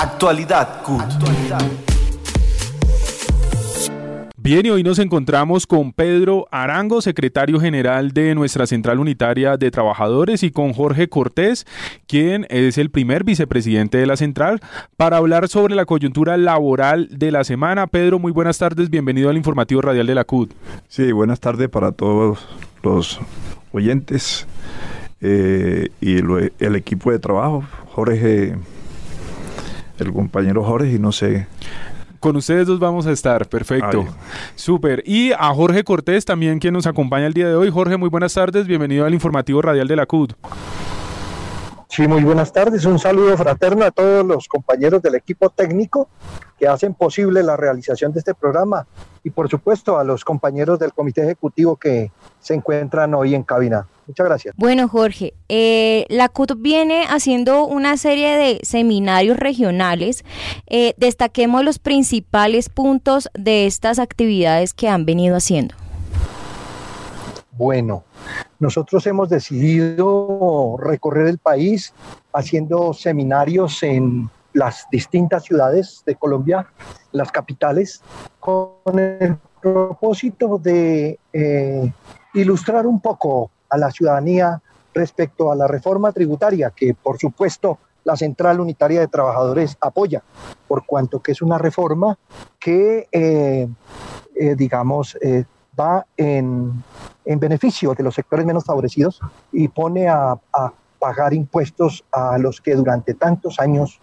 Actualidad CUT. Bien, y hoy nos encontramos con Pedro Arango, secretario general de nuestra Central Unitaria de Trabajadores, y con Jorge Cortés, quien es el primer vicepresidente de la Central, para hablar sobre la coyuntura laboral de la semana. Pedro, muy buenas tardes, bienvenido al informativo radial de la CUT. Sí, buenas tardes para todos los oyentes eh, y el equipo de trabajo. Jorge, el compañero Jorge, y no sé con ustedes dos vamos a estar, perfecto. Súper. Y a Jorge Cortés también, quien nos acompaña el día de hoy. Jorge, muy buenas tardes, bienvenido al informativo radial de la CUD. Sí, muy buenas tardes. Un saludo fraterno a todos los compañeros del equipo técnico que hacen posible la realización de este programa y por supuesto a los compañeros del comité ejecutivo que se encuentran hoy en cabina. Muchas gracias. Bueno, Jorge, eh, la CUT viene haciendo una serie de seminarios regionales. Eh, destaquemos los principales puntos de estas actividades que han venido haciendo. Bueno, nosotros hemos decidido recorrer el país haciendo seminarios en las distintas ciudades de Colombia, las capitales, con el propósito de eh, ilustrar un poco a la ciudadanía respecto a la reforma tributaria, que por supuesto la Central Unitaria de Trabajadores apoya, por cuanto que es una reforma que, eh, eh, digamos, va en, beneficio de los sectores menos favorecidos y pone a, pagar impuestos a los que durante tantos años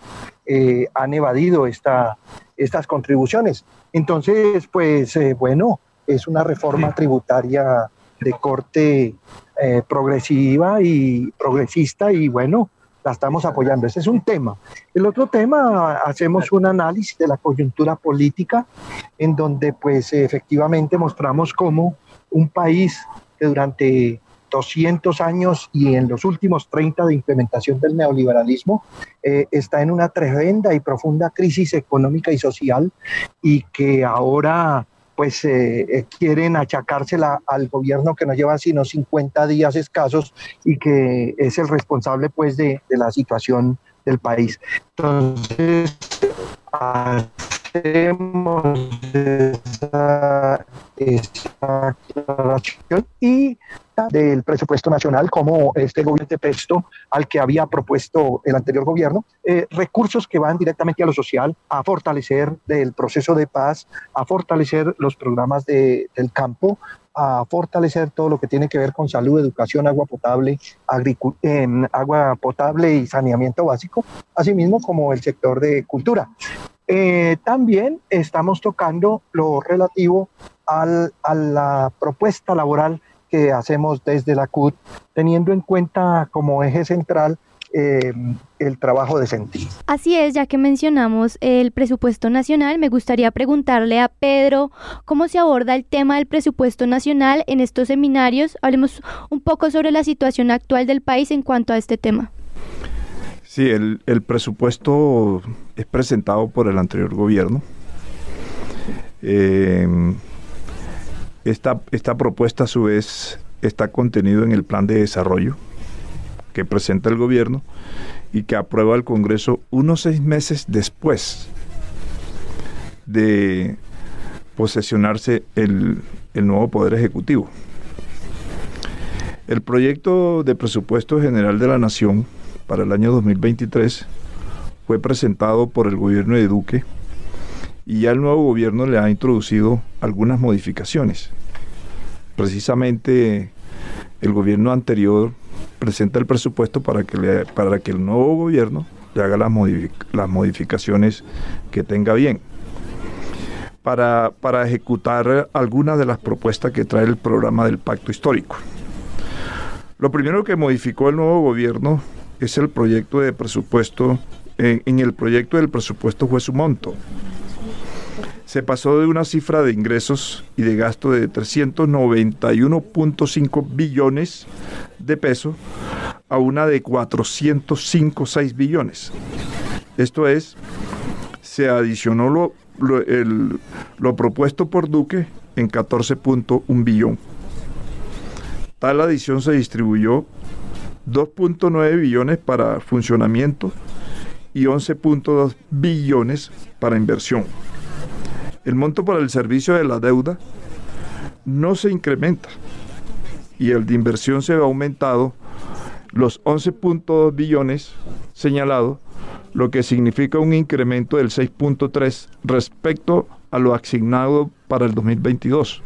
han evadido esta, estas contribuciones. Entonces, pues bueno, es una reforma tributaria de corte eh, progresiva y progresista y bueno, la estamos apoyando. Ese es un tema. El otro tema, hacemos un análisis de la coyuntura política en donde pues efectivamente mostramos cómo un país que durante 200 años y en los últimos 30 de implementación del neoliberalismo eh, está en una tremenda y profunda crisis económica y social y que ahora pues eh, eh, quieren achacársela al gobierno que no lleva sino 50 días escasos y que es el responsable pues de, de la situación del país. Entonces, hacemos esa, esa y del presupuesto nacional como este gobierno de pesto al que había propuesto el anterior gobierno, eh, recursos que van directamente a lo social, a fortalecer el proceso de paz, a fortalecer los programas de, del campo, a fortalecer todo lo que tiene que ver con salud, educación, agua potable, en agua potable y saneamiento básico, asimismo como el sector de cultura. Eh, también estamos tocando lo relativo al, a la propuesta laboral que hacemos desde la CUT, teniendo en cuenta como eje central eh, el trabajo de sentido. Así es, ya que mencionamos el presupuesto nacional, me gustaría preguntarle a Pedro cómo se aborda el tema del presupuesto nacional en estos seminarios. Hablemos un poco sobre la situación actual del país en cuanto a este tema. Sí, el, presupuesto es presentado por el anterior gobierno. Eh, esta, esta propuesta a su vez está contenido en el plan de desarrollo que presenta el gobierno y que aprueba el Congreso unos seis meses después de posesionarse el, el nuevo Poder Ejecutivo. El proyecto de presupuesto general de la Nación para el año 2023 fue presentado por el gobierno de Duque y ya el nuevo gobierno le ha introducido algunas modificaciones. Precisamente el gobierno anterior presenta el presupuesto para que, para que el nuevo gobierno le haga las, las modificaciones que tenga bien. Para, para ejecutar algunas de las propuestas que trae el programa del pacto histórico. Lo primero que modificó el nuevo gobierno es el proyecto de presupuesto, en el proyecto del presupuesto fue su monto se pasó de una cifra de ingresos y de gasto de 391.5 billones de pesos a una de 405.6 billones. Esto es, se adicionó lo, lo propuesto por Duque en 14.1 billón. Tal adición se distribuyó 2.9 billones para funcionamiento y 11.2 billones para inversión. El monto para el servicio de la deuda no se incrementa y el de inversión se ha aumentado los 11.2 billones señalados, lo que significa un incremento del 6.3 respecto a lo asignado para el 2022.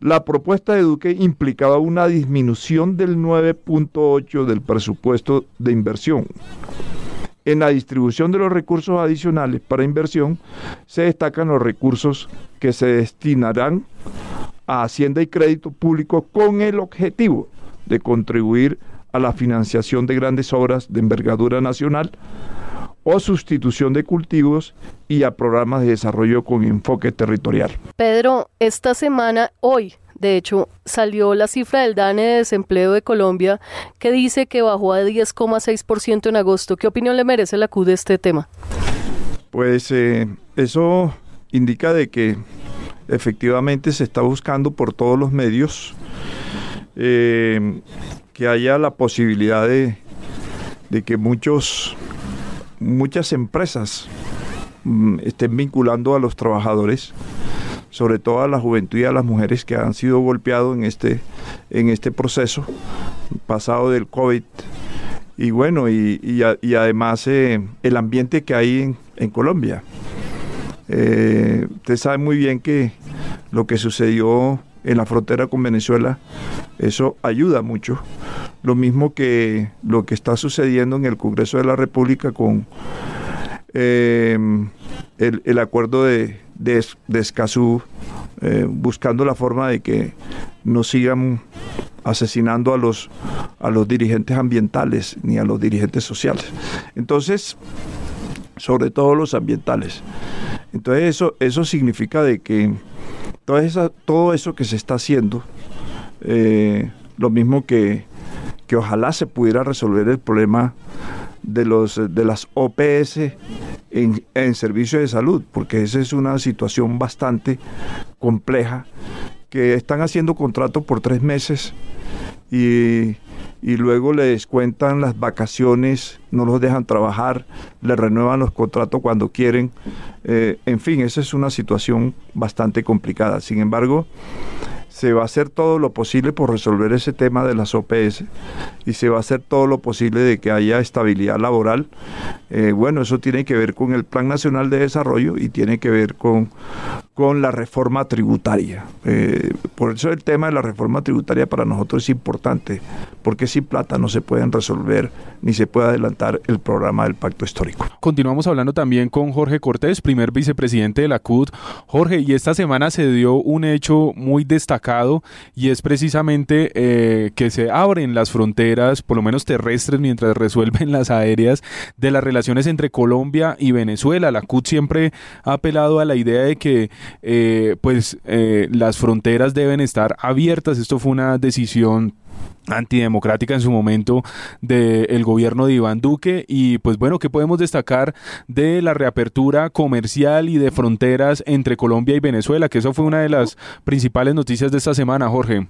La propuesta de Duque implicaba una disminución del 9.8 del presupuesto de inversión. En la distribución de los recursos adicionales para inversión se destacan los recursos que se destinarán a Hacienda y Crédito Público con el objetivo de contribuir a la financiación de grandes obras de envergadura nacional o sustitución de cultivos y a programas de desarrollo con enfoque territorial. Pedro, esta semana, hoy, de hecho, salió la cifra del DANE de desempleo de Colombia que dice que bajó a 10,6% en agosto. ¿Qué opinión le merece la CUD de este tema? Pues eh, eso indica de que efectivamente se está buscando por todos los medios eh, que haya la posibilidad de, de que muchos muchas empresas mm, estén vinculando a los trabajadores, sobre todo a la juventud y a las mujeres que han sido golpeados en este, en este proceso pasado del COVID. Y bueno, y, además eh, el ambiente que hay en, Colombia. Eh, usted sabe muy bien que lo que sucedió en la frontera con Venezuela, eso ayuda mucho. Lo mismo que lo que está sucediendo en el Congreso de la República con eh, el, acuerdo de, de, Escazú, eh, buscando la forma de que no sigan asesinando a los, a los dirigentes ambientales ni a los dirigentes sociales. Entonces, sobre todo los ambientales. Entonces eso, eso significa de que todo eso que se está haciendo, eh, lo mismo que, que ojalá se pudiera resolver el problema de, los, de las OPS en, en servicio de salud, porque esa es una situación bastante compleja, que están haciendo contratos por tres meses y y luego le descuentan las vacaciones, no los dejan trabajar, le renuevan los contratos cuando quieren. Eh, en fin, esa es una situación bastante complicada. Sin embargo, se va a hacer todo lo posible por resolver ese tema de las OPS y se va a hacer todo lo posible de que haya estabilidad laboral. Eh, bueno, eso tiene que ver con el Plan Nacional de Desarrollo y tiene que ver con, con la reforma tributaria. Eh, por eso el tema de la reforma tributaria para nosotros es importante, porque sin plata no se pueden resolver ni se puede adelantar el programa del pacto histórico. Continuamos hablando también con Jorge Cortés, primer vicepresidente de la CUT. Jorge, y esta semana se dio un hecho muy destacado y es precisamente eh, que se abren las fronteras, por lo menos terrestres, mientras resuelven las aéreas de las relaciones entre Colombia y Venezuela. La CUT siempre ha apelado a la idea de que eh, pues eh, las fronteras deben estar abiertas. Esto fue una decisión antidemocrática en su momento del gobierno de Iván Duque y pues bueno, ¿qué podemos destacar de la reapertura comercial y de fronteras entre Colombia y Venezuela? Que eso fue una de las principales noticias de esta semana, Jorge.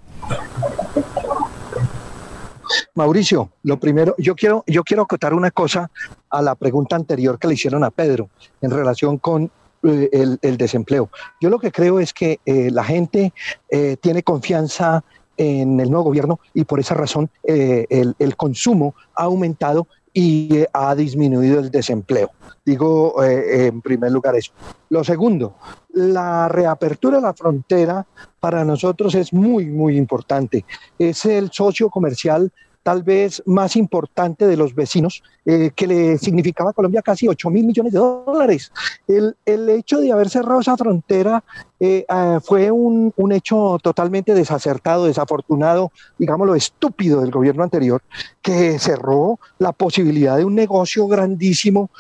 Mauricio, lo primero, yo quiero, yo quiero acotar una cosa a la pregunta anterior que le hicieron a Pedro en relación con eh, el, desempleo. Yo lo que creo es que eh, la gente eh, tiene confianza en el nuevo gobierno y por esa razón eh, el, consumo ha aumentado y ha disminuido el desempleo. Digo en primer lugar eso. Lo segundo, la reapertura de la frontera para nosotros es muy, muy importante. Es el socio comercial tal vez más importante de los vecinos, eh, que le significaba a Colombia casi 8 mil millones de dólares. El, el, hecho de haber cerrado esa frontera eh, ah, fue un, un, hecho totalmente desacertado, desafortunado, digámoslo, estúpido del gobierno anterior, que cerró la posibilidad de un negocio grandísimo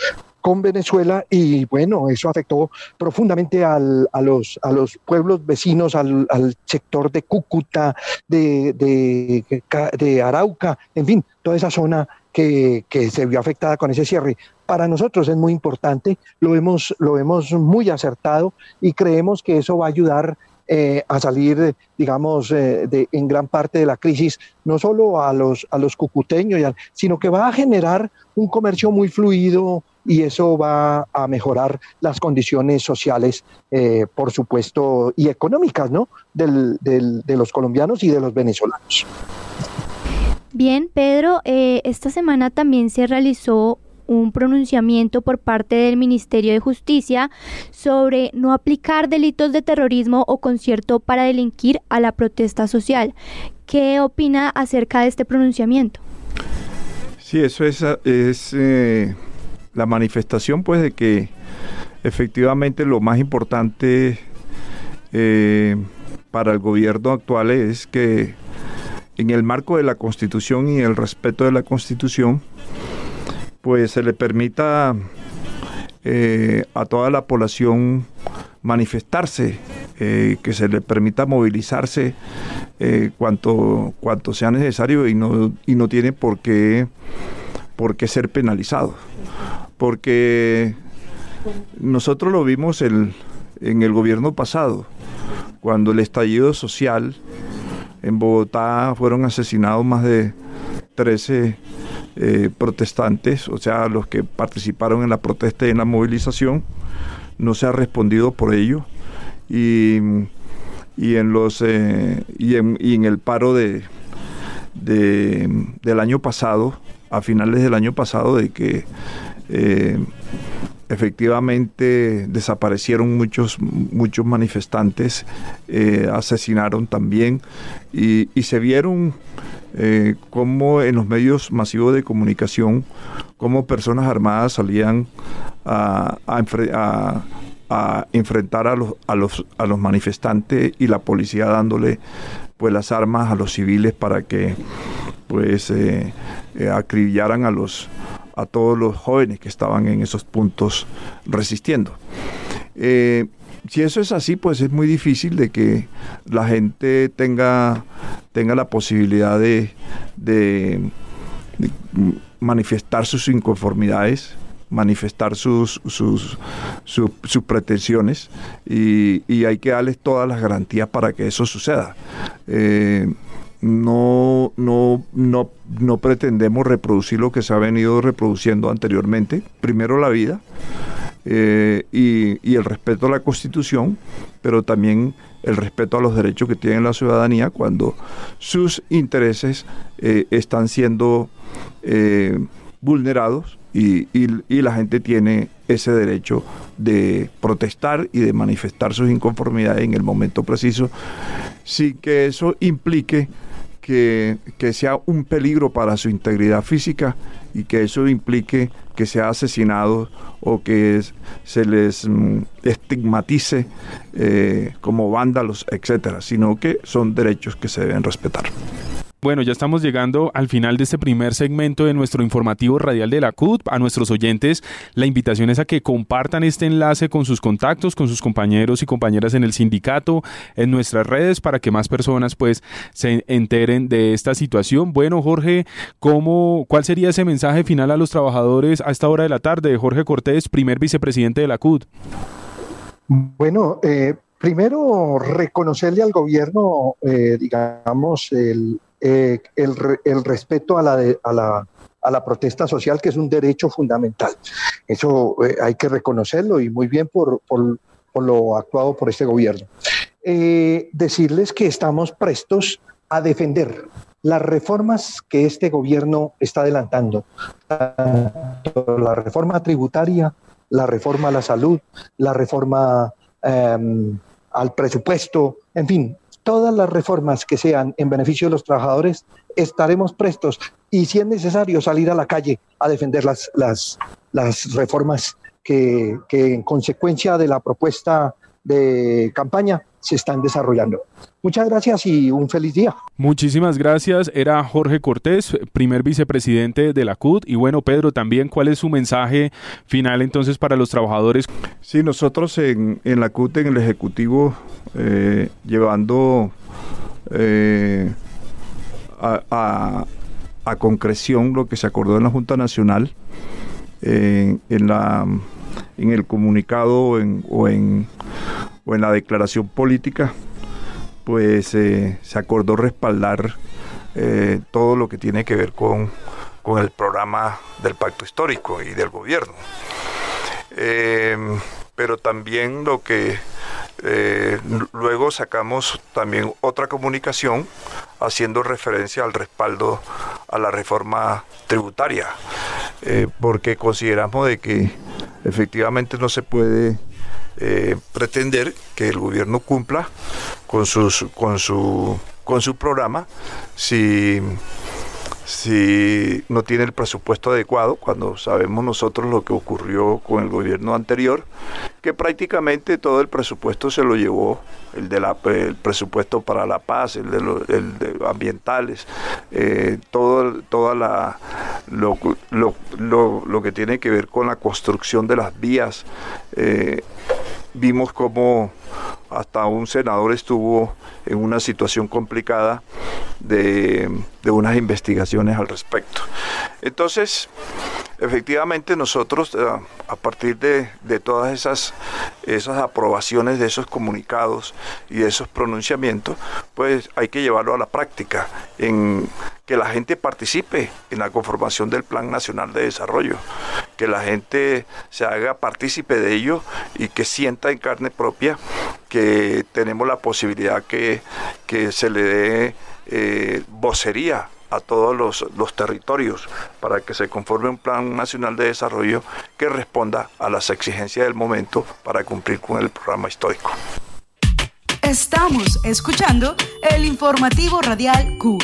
con Venezuela y bueno, eso afectó profundamente al, a, los, a los pueblos vecinos, al, al sector de Cúcuta, de, de, de, Arauca, en fin, toda esa zona que, que, se vio afectada con ese cierre. Para nosotros es muy importante, lo hemos, lo hemos muy acertado y creemos que eso va a ayudar eh, a salir, digamos, eh, de, en gran parte de la crisis, no solo a los, a los cucuteños, sino que va a generar un comercio muy fluido y eso va a mejorar las condiciones sociales, eh, por supuesto, y económicas, ¿no? Del, del, de los colombianos y de los venezolanos. Bien, Pedro, esta semana también se realizó un pronunciamiento por parte del Ministerio de Justicia sobre no aplicar delitos de terrorismo o concierto para delinquir a la protesta social. ¿Qué opina acerca de este pronunciamiento? Sí, eso es, es eh, la manifestación pues de que efectivamente lo más importante eh, para el gobierno actual es que en el marco de la Constitución y el respeto de la Constitución, pues se le permita eh, a toda la población manifestarse, eh, que se le permita movilizarse cuanto, cuanto sea necesario y no, y no tiene por qué, por qué ser penalizado. Porque nosotros lo vimos en el gobierno pasado, cuando el estallido social en Bogotá fueron asesinados más de 13 eh, protestantes, o sea, los que participaron en la protesta y en la movilización, no se ha respondido por ello. Y, y en los eh, y, en, el paro de, del año pasado, a finales del año pasado, de que eh, efectivamente desaparecieron muchos, muchos manifestantes, asesinaron también y, se vieron eh, como en los medios masivos de comunicación, como personas armadas salían a, enfrentar a los, a, los, a los manifestantes y la policía dándole pues las armas a los civiles para que pues eh, eh, acribillaran a los a todos los jóvenes que estaban en esos puntos resistiendo. Eh, si eso es así, pues es muy difícil de que la gente tenga, tenga la posibilidad de, manifestar sus inconformidades, manifestar sus, sus, sus, pretensiones y, hay que darles todas las garantías para que eso suceda. Eh, no, no, no, no pretendemos reproducir lo que se ha venido reproduciendo anteriormente. Primero la vida, eh, y, el respeto a la Constitución, pero también el respeto a los derechos que tiene la ciudadanía cuando sus intereses eh, están siendo vulnerados y, la gente tiene ese derecho de protestar y de manifestar sus inconformidades en el momento preciso, sin que eso implique que, que sea un peligro para su integridad física y que eso implique que sea asesinado o que se les mm, estigmatice eh, como vándalos, etcétera, sino que son derechos que se deben respetar. Bueno, ya estamos llegando al final de este primer segmento de nuestro informativo radial de la CUT. A nuestros oyentes, la invitación es a que compartan este enlace con sus contactos, con sus compañeros y compañeras en el sindicato, en nuestras redes, para que más personas pues se enteren de esta situación. Bueno, Jorge, ¿cómo, ¿cuál sería ese mensaje final a los trabajadores a esta hora de la tarde? Jorge Cortés, primer vicepresidente de la CUT. Bueno, eh, primero reconocerle al gobierno, eh, digamos, el, eh, el, respeto a la, a, la, a la protesta social, que es un derecho fundamental. Eso eh, hay que reconocerlo y muy bien por, por, lo actuado por este gobierno. Eh, decirles que estamos prestos a defender las reformas que este gobierno está adelantando, la reforma tributaria, la reforma a la salud, la reforma em, al presupuesto, en fin, todas las reformas que sean en beneficio de los trabajadores, estaremos prestos y si es necesario salir a la calle a defender las, las, las reformas que, que en consecuencia de la propuesta de campaña se están desarrollando. Muchas gracias y un feliz día. Muchísimas gracias. Era Jorge Cortés, primer vicepresidente de la CUT. Y bueno, Pedro, también, ¿cuál es su mensaje final entonces para los trabajadores? Sí, nosotros en, la CUT, en el Ejecutivo, eh, llevando eh, a, concreción lo que se acordó en la Junta Nacional, eh, en la en el comunicado o en, o en, la declaración política pues se acordó respaldar todo lo que tiene que ver con, con, el programa del pacto histórico y del gobierno. Pero también lo que eh, luego sacamos también otra comunicación haciendo referencia al respaldo a la reforma tributaria, porque consideramos de que efectivamente no se puede eh, pretender que el gobierno cumpla con, sus, con, su, con su programa si, si no tiene el presupuesto adecuado, cuando sabemos nosotros lo que ocurrió con el gobierno anterior, que prácticamente todo el presupuesto se lo llevó, el, de presupuesto para la paz, el de, los ambientales, eh, todo, toda la, lo, lo, lo, lo, que tiene que ver con la construcción de las vías. Eh, vimos como hasta un senador estuvo en una situación complicada de, unas investigaciones al respecto. Entonces, efectivamente nosotros eh, a partir de, todas esas, esas aprobaciones de esos comunicados y de esos pronunciamientos, pues hay que llevarlo a la práctica, en que la gente participe en la conformación del Plan Nacional de Desarrollo, que la gente se haga partícipe de ello y que sienta en carne propia que tenemos la posibilidad que, que se le dé eh, vocería a todos los, los, territorios para que se conforme un plan nacional de desarrollo que responda a las exigencias del momento para cumplir con el programa histórico. Estamos escuchando el informativo radial CUT.